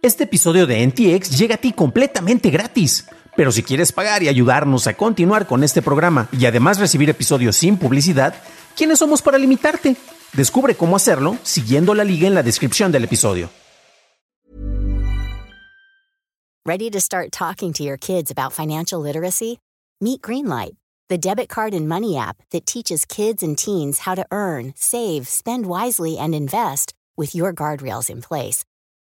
Este episodio de NTX llega a ti completamente gratis. Pero si quieres pagar y ayudarnos a continuar con este programa y además recibir episodios sin publicidad, ¿quiénes somos para limitarte? Descubre cómo hacerlo siguiendo la liga en la descripción del episodio. Ready to start talking to your kids about financial literacy? Meet Greenlight, the debit card and money app that teaches kids and teens how to earn, save, spend wisely, and invest with your guardrails in place.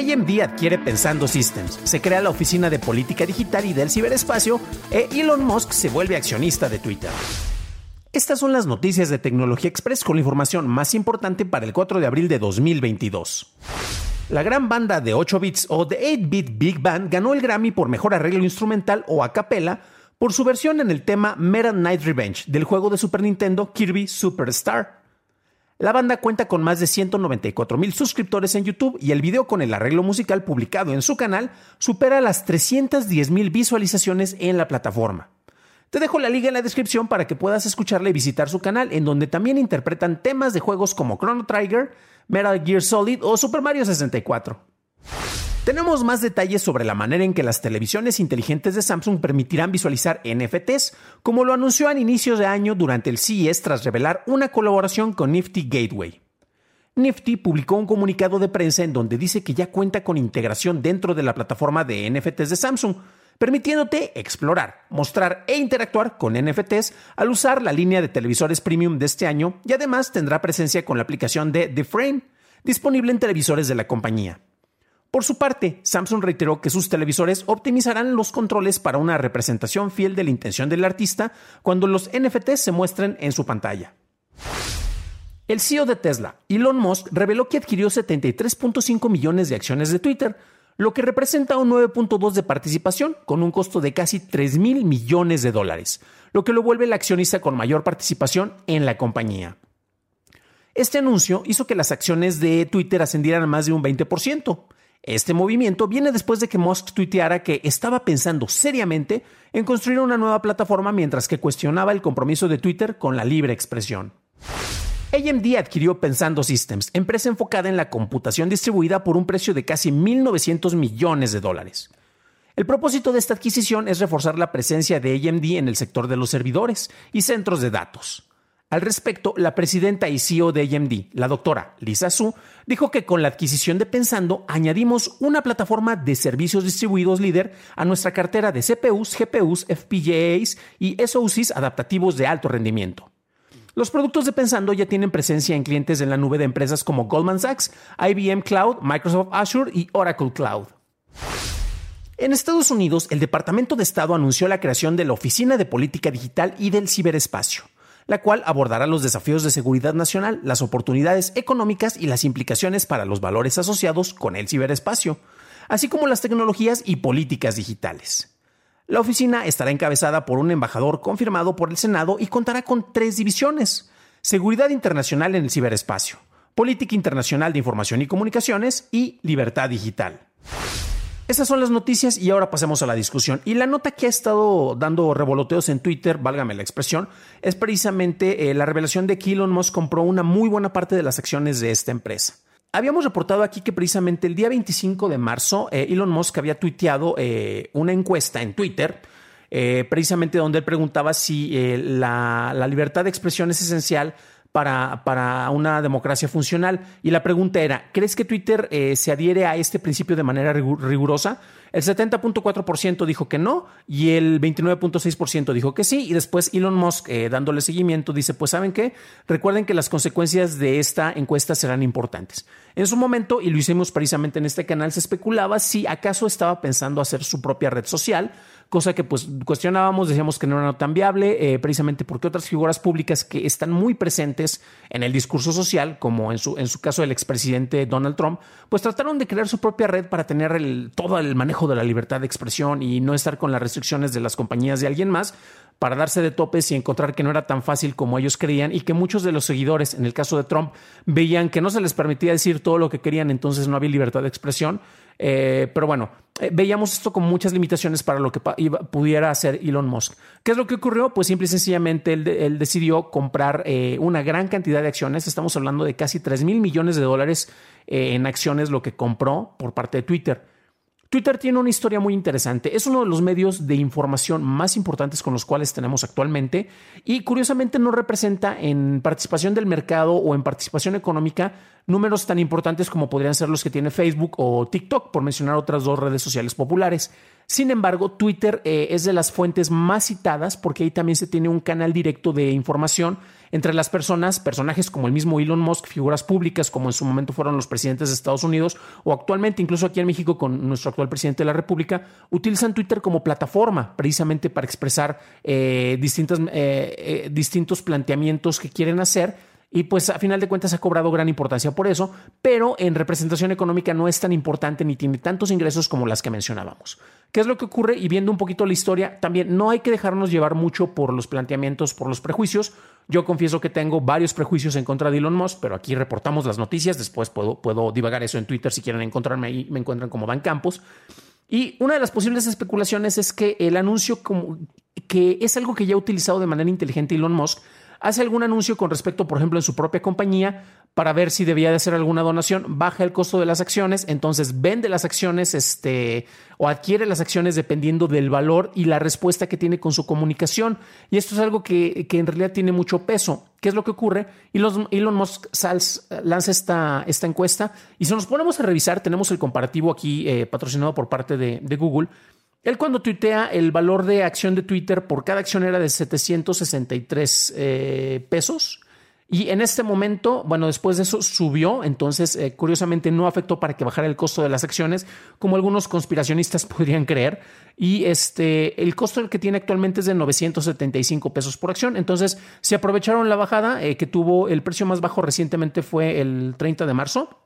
AMD adquiere Pensando Systems, se crea la oficina de política digital y del ciberespacio e Elon Musk se vuelve accionista de Twitter. Estas son las noticias de Tecnología Express con la información más importante para el 4 de abril de 2022. La gran banda de 8 bits o The 8-Bit Big Band ganó el Grammy por mejor arreglo instrumental o a capella por su versión en el tema Meta Night Revenge del juego de Super Nintendo Kirby Superstar. La banda cuenta con más de 194 mil suscriptores en YouTube y el video con el arreglo musical publicado en su canal supera las 310 mil visualizaciones en la plataforma. Te dejo la liga en la descripción para que puedas escucharla y visitar su canal, en donde también interpretan temas de juegos como Chrono Trigger, Metal Gear Solid o Super Mario 64. Tenemos más detalles sobre la manera en que las televisiones inteligentes de Samsung permitirán visualizar NFTs, como lo anunció a inicios de año durante el CES tras revelar una colaboración con Nifty Gateway. Nifty publicó un comunicado de prensa en donde dice que ya cuenta con integración dentro de la plataforma de NFTs de Samsung, permitiéndote explorar, mostrar e interactuar con NFTs al usar la línea de televisores premium de este año y además tendrá presencia con la aplicación de The Frame, disponible en televisores de la compañía. Por su parte, Samsung reiteró que sus televisores optimizarán los controles para una representación fiel de la intención del artista cuando los NFTs se muestren en su pantalla. El CEO de Tesla, Elon Musk, reveló que adquirió 73.5 millones de acciones de Twitter, lo que representa un 9.2 de participación con un costo de casi 3 mil millones de dólares, lo que lo vuelve el accionista con mayor participación en la compañía. Este anuncio hizo que las acciones de Twitter ascendieran a más de un 20%. Este movimiento viene después de que Musk tuiteara que estaba pensando seriamente en construir una nueva plataforma mientras que cuestionaba el compromiso de Twitter con la libre expresión. AMD adquirió Pensando Systems, empresa enfocada en la computación distribuida por un precio de casi 1.900 millones de dólares. El propósito de esta adquisición es reforzar la presencia de AMD en el sector de los servidores y centros de datos. Al respecto, la presidenta y CEO de AMD, la doctora Lisa Su, dijo que con la adquisición de Pensando añadimos una plataforma de servicios distribuidos líder a nuestra cartera de CPUs, GPUs, FPGAs y SoCs adaptativos de alto rendimiento. Los productos de Pensando ya tienen presencia en clientes en la nube de empresas como Goldman Sachs, IBM Cloud, Microsoft Azure y Oracle Cloud. En Estados Unidos, el Departamento de Estado anunció la creación de la Oficina de Política Digital y del Ciberespacio la cual abordará los desafíos de seguridad nacional, las oportunidades económicas y las implicaciones para los valores asociados con el ciberespacio, así como las tecnologías y políticas digitales. La oficina estará encabezada por un embajador confirmado por el Senado y contará con tres divisiones. Seguridad internacional en el ciberespacio, política internacional de información y comunicaciones y libertad digital. Esas son las noticias y ahora pasemos a la discusión. Y la nota que ha estado dando revoloteos en Twitter, válgame la expresión, es precisamente eh, la revelación de que Elon Musk compró una muy buena parte de las acciones de esta empresa. Habíamos reportado aquí que precisamente el día 25 de marzo eh, Elon Musk había tuiteado eh, una encuesta en Twitter, precisamente donde él preguntaba si la, la libertad de expresión es esencial para, para, una democracia funcional. Y la pregunta era, ¿crees que Twitter eh, se adhiere a este principio de manera rigurosa? El 70.4% dijo que no y el 29.6% dijo que sí. Y después Elon Musk, eh, dándole seguimiento, dice, pues saben qué, recuerden que las consecuencias de esta encuesta serán importantes. En su momento, y lo hicimos precisamente en este canal, se especulaba si acaso estaba pensando hacer su propia red social cosa que pues cuestionábamos, decíamos que no era tan viable, eh, precisamente porque otras figuras públicas que están muy presentes en el discurso social, como en su, en su caso el expresidente Donald Trump, pues trataron de crear su propia red para tener el, todo el manejo de la libertad de expresión y no estar con las restricciones de las compañías de alguien más, para darse de topes y encontrar que no era tan fácil como ellos creían y que muchos de los seguidores, en el caso de Trump, veían que no se les permitía decir todo lo que querían, entonces no había libertad de expresión. Eh, pero bueno, eh, veíamos esto con muchas limitaciones para lo que pudiera hacer Elon Musk. ¿Qué es lo que ocurrió? Pues simple y sencillamente él, decidió comprar eh, una gran cantidad de acciones. Estamos hablando de casi 3 mil millones de dólares en acciones, lo que compró por parte de Twitter. Twitter tiene una historia muy interesante. Es uno de los medios de información más importantes con los cuales tenemos actualmente y curiosamente no representa en participación del mercado o en participación económica números tan importantes como podrían ser los que tiene Facebook o TikTok, por mencionar otras dos redes sociales populares. Sin embargo, Twitter eh, es de las fuentes más citadas porque ahí también se tiene un canal directo de información entre las personas, personajes como el mismo Elon Musk, figuras públicas como en su momento fueron los presidentes de Estados Unidos o actualmente incluso aquí en México con nuestro actual presidente de la República, utilizan Twitter como plataforma precisamente para expresar eh, distintas, eh, distintos planteamientos que quieren hacer y pues a final de cuentas ha cobrado gran importancia por eso, pero en representación económica no es tan importante ni tiene tantos ingresos como las que mencionábamos. ¿Qué es lo que ocurre? Y viendo un poquito la historia, también no hay que dejarnos llevar mucho por los planteamientos, por los prejuicios. Yo confieso que tengo varios prejuicios en contra de Elon Musk, pero aquí reportamos las noticias, después puedo, puedo divagar eso en Twitter si quieren encontrarme ahí, me encuentran como Dan Campos. Y una de las posibles especulaciones es que el anuncio como que es algo que ya ha utilizado de manera inteligente Elon Musk hace algún anuncio con respecto, por ejemplo, en su propia compañía para ver si debía de hacer alguna donación, baja el costo de las acciones, entonces vende las acciones este, o adquiere las acciones dependiendo del valor y la respuesta que tiene con su comunicación. Y esto es algo que, en realidad tiene mucho peso. ¿Qué es lo que ocurre? Elon, Elon Musk lanza esta, esta encuesta y si nos ponemos a revisar, tenemos el comparativo aquí eh, patrocinado por parte de Google él cuando tuitea el valor de acción de Twitter por cada acción era de 763 eh, pesos. Y en este momento, bueno, después de eso subió, entonces eh, curiosamente no afectó para que bajara el costo de las acciones, como algunos conspiracionistas podrían creer. Y este, el costo que tiene actualmente es de 975 pesos por acción. Entonces, se aprovecharon la bajada eh, que tuvo el precio más bajo recientemente fue el 30 de marzo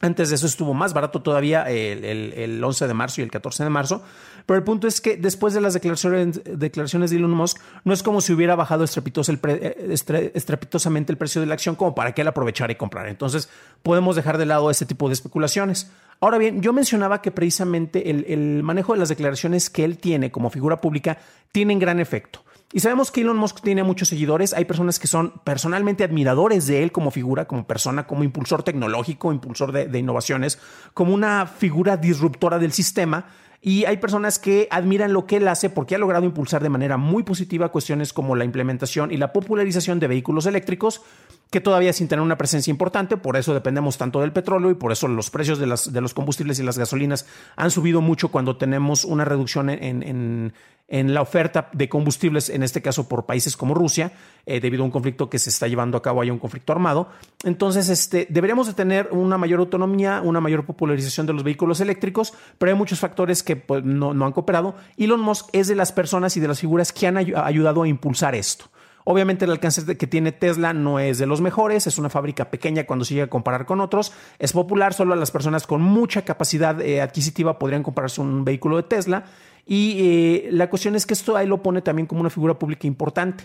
antes de eso estuvo más barato todavía el, 11 de marzo y el 14 de marzo. Pero el punto es que después de las declaraciones, de Elon Musk, no es como si hubiera bajado eh, estrepitosamente el precio de la acción como para que él aprovechara y comprar. Entonces podemos dejar de lado ese tipo de especulaciones. Ahora bien, yo mencionaba que precisamente el, el manejo de las declaraciones que él tiene como figura pública tienen gran efecto. Y sabemos que Elon Musk tiene muchos seguidores. Hay personas que son personalmente admiradores de él como figura, como persona, como impulsor tecnológico, impulsor de, innovaciones, como una figura disruptora del sistema. Y hay personas que admiran lo que él hace porque ha logrado impulsar de manera muy positiva cuestiones como la implementación y la popularización de vehículos eléctricos, que todavía sin tener una presencia importante, por eso dependemos tanto del petróleo y por eso los precios de, los combustibles y las gasolinas han subido mucho cuando tenemos una reducción en, la oferta de combustibles, en este caso por países como Rusia, eh, debido a un conflicto que se está llevando a cabo, hay un conflicto armado. Entonces, este, deberíamos de tener una mayor autonomía, una mayor popularización de los vehículos eléctricos, pero hay muchos factores que pues, no han cooperado. Elon Musk es de las personas y de las figuras que han ayudado a impulsar esto. Obviamente el alcance que tiene Tesla no es de los mejores, es una fábrica pequeña cuando se llega a comparar con otros, es popular, solo las personas con mucha capacidad eh, adquisitiva podrían comprarse un vehículo de Tesla y eh, la cuestión es que esto ahí lo pone también como una figura pública importante.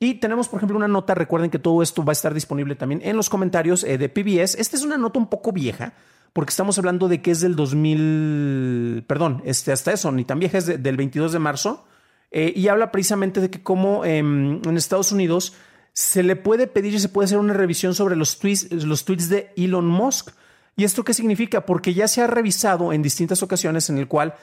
Y tenemos, por ejemplo, una nota, recuerden que todo esto va a estar disponible también en los comentarios eh, de PBS. Esta es una nota un poco vieja, porque estamos hablando de que es del 2000, perdón, este, hasta eso, ni tan vieja, es del 22 de marzo, eh, y habla precisamente de que como em, en Estados Unidos se le puede pedir y se puede hacer una revisión sobre los tweets, los tweets de Elon Musk. ¿Y esto qué significa? Porque ya se ha revisado en distintas ocasiones en el cual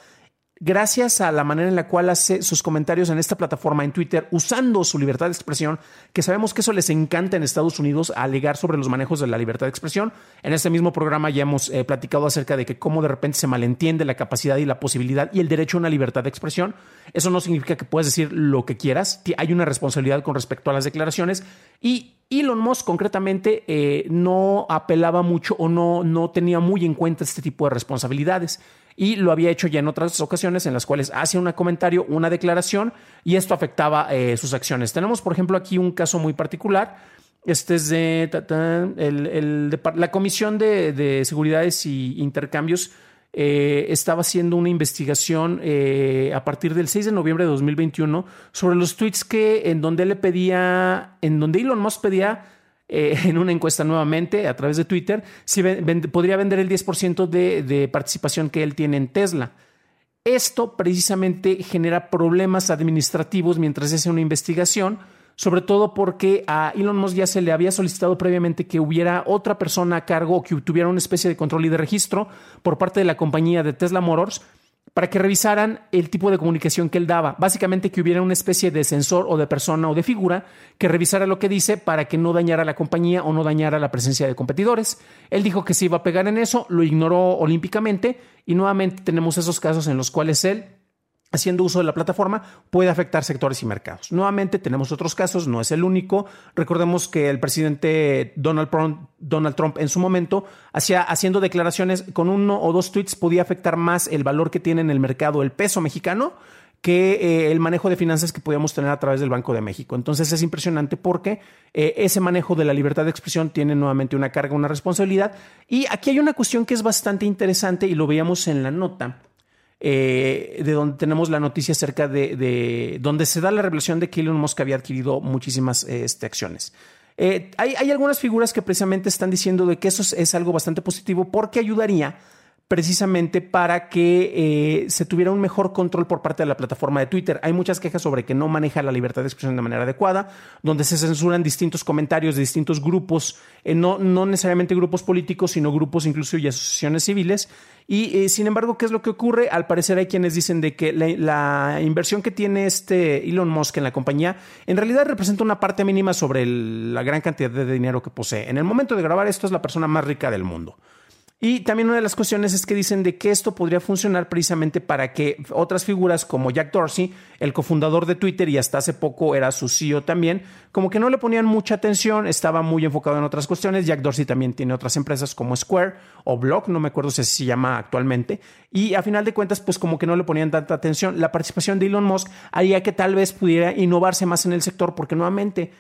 gracias a la manera en la cual hace sus comentarios en esta plataforma, en Twitter, usando su libertad de expresión, que sabemos que eso les encanta en Estados Unidos, alegar sobre los manejos de la libertad de expresión. En este mismo programa ya hemos eh, platicado acerca de que cómo de repente se malentiende la capacidad y la posibilidad y el derecho a una libertad de expresión. Eso no significa que puedas decir lo que quieras, hay una responsabilidad con respecto a las declaraciones y Elon Musk concretamente eh, no apelaba mucho o no, no tenía muy en cuenta este tipo de responsabilidades y lo había hecho ya en otras ocasiones en las cuales hacía un comentario, una declaración y esto afectaba eh, sus acciones. Tenemos, por ejemplo, aquí un caso muy particular. Este es de, la Comisión de, Seguridades y Intercambios eh, estaba haciendo una investigación eh, a partir del 6 de noviembre de 2021 sobre los tweets que en donde le pedía, en donde Elon Musk pedía eh, en una encuesta nuevamente a través de Twitter si podría vender el 10% de, de participación que él tiene en Tesla. Esto precisamente genera problemas administrativos mientras se hace una investigación sobre todo porque a Elon Musk ya se le había solicitado previamente que hubiera otra persona a cargo o que tuviera una especie de control y de registro por parte de la compañía de Tesla Motors para que revisaran el tipo de comunicación que él daba. Básicamente que hubiera una especie de sensor o de persona o de figura que revisara lo que dice para que no dañara la compañía o no dañara la presencia de competidores. Él dijo que se iba a pegar en eso, lo ignoró olímpicamente y nuevamente tenemos esos casos en los cuales él haciendo uso de la plataforma puede afectar sectores y mercados. Nuevamente tenemos otros casos, no es el único. Recordemos que el presidente Donald Trump, en su momento hacía, haciendo declaraciones con uno o dos tweets podía afectar más el valor que tiene en el mercado el peso mexicano que eh, el manejo de finanzas que podíamos tener a través del Banco de México. Entonces es impresionante porque eh, ese manejo de la libertad de expresión tiene nuevamente una carga, una responsabilidad. Y aquí hay una cuestión que es bastante interesante y lo veíamos en la nota eh, de donde tenemos la noticia acerca de, donde se da la revelación de que Elon Musk había adquirido muchísimas este, acciones. Eh, hay, hay, algunas figuras que precisamente están diciendo de que eso es algo bastante positivo porque ayudaría precisamente para que eh, se tuviera un mejor control por parte de la plataforma de Twitter. Hay muchas quejas sobre que no maneja la libertad de expresión de manera adecuada, donde se censuran distintos comentarios de distintos grupos, eh, no, no necesariamente grupos políticos, sino grupos incluso y asociaciones civiles. Y eh, sin embargo, ¿qué es lo que ocurre? Al parecer hay quienes dicen de que la, inversión que tiene este Elon Musk en la compañía en realidad representa una parte mínima sobre la gran cantidad de dinero que posee. En el momento de grabar esto es la persona más rica del mundo. Y también una de las cuestiones es que dicen de que esto podría funcionar precisamente para que otras figuras como Jack Dorsey, el cofundador de Twitter y hasta hace poco era su CEO también, como que no le ponían mucha atención, estaba muy enfocado en otras cuestiones. Jack Dorsey también tiene otras empresas como Square o Block, no me acuerdo si se llama actualmente. Y a final de cuentas, pues como que no le ponían tanta atención. La participación de Elon Musk haría que tal vez pudiera innovarse más en el sector porque nuevamente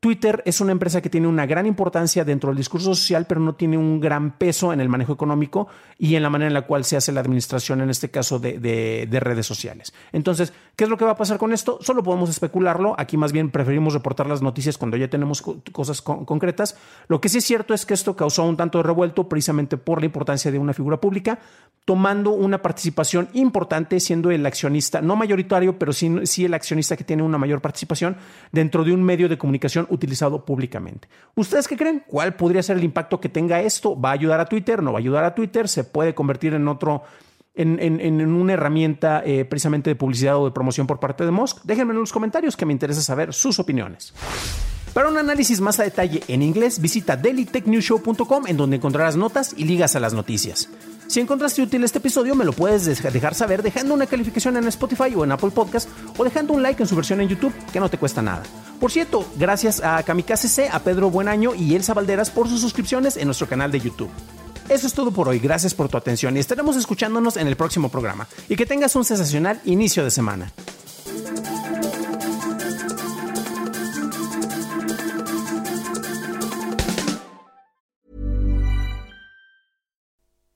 Twitter es una empresa que tiene una gran importancia dentro del discurso social, pero no tiene un gran peso en el manejo económico y en la manera en la cual se hace la administración, en este caso, de, redes sociales. Entonces, ¿qué es lo que va a pasar con esto? Solo podemos especularlo. Aquí más bien preferimos reportar las noticias cuando ya tenemos cosas concretas. Lo que sí es cierto es que esto causó un tanto de revuelto precisamente por la importancia de una figura pública, tomando una participación importante, siendo el accionista, no mayoritario, pero sí, sí el accionista que tiene una mayor participación dentro de un medio de comunicación utilizado públicamente. ¿Ustedes qué creen? ¿Cuál podría ser el impacto que tenga esto? ¿Va a ayudar a Twitter? ¿No va a ayudar a Twitter? ¿Se puede convertir en otro, en, una herramienta eh, precisamente de publicidad o de promoción por parte de Musk? Déjenme en los comentarios que me interesa saber sus opiniones. Para un análisis más a detalle en inglés, visita dailytechnewshow.com en donde encontrarás notas y ligas a las noticias. Si encontraste útil este episodio, me lo puedes dejar saber dejando una calificación en Spotify o en Apple Podcast o dejando un like en su versión en YouTube, que no te cuesta nada. Por cierto, gracias a Kamikaze C, a Pedro Buenaño y Elsa Valderas por sus suscripciones en nuestro canal de YouTube. Eso es todo por hoy, gracias por tu atención y estaremos escuchándonos en el próximo programa. Y que tengas un sensacional inicio de semana.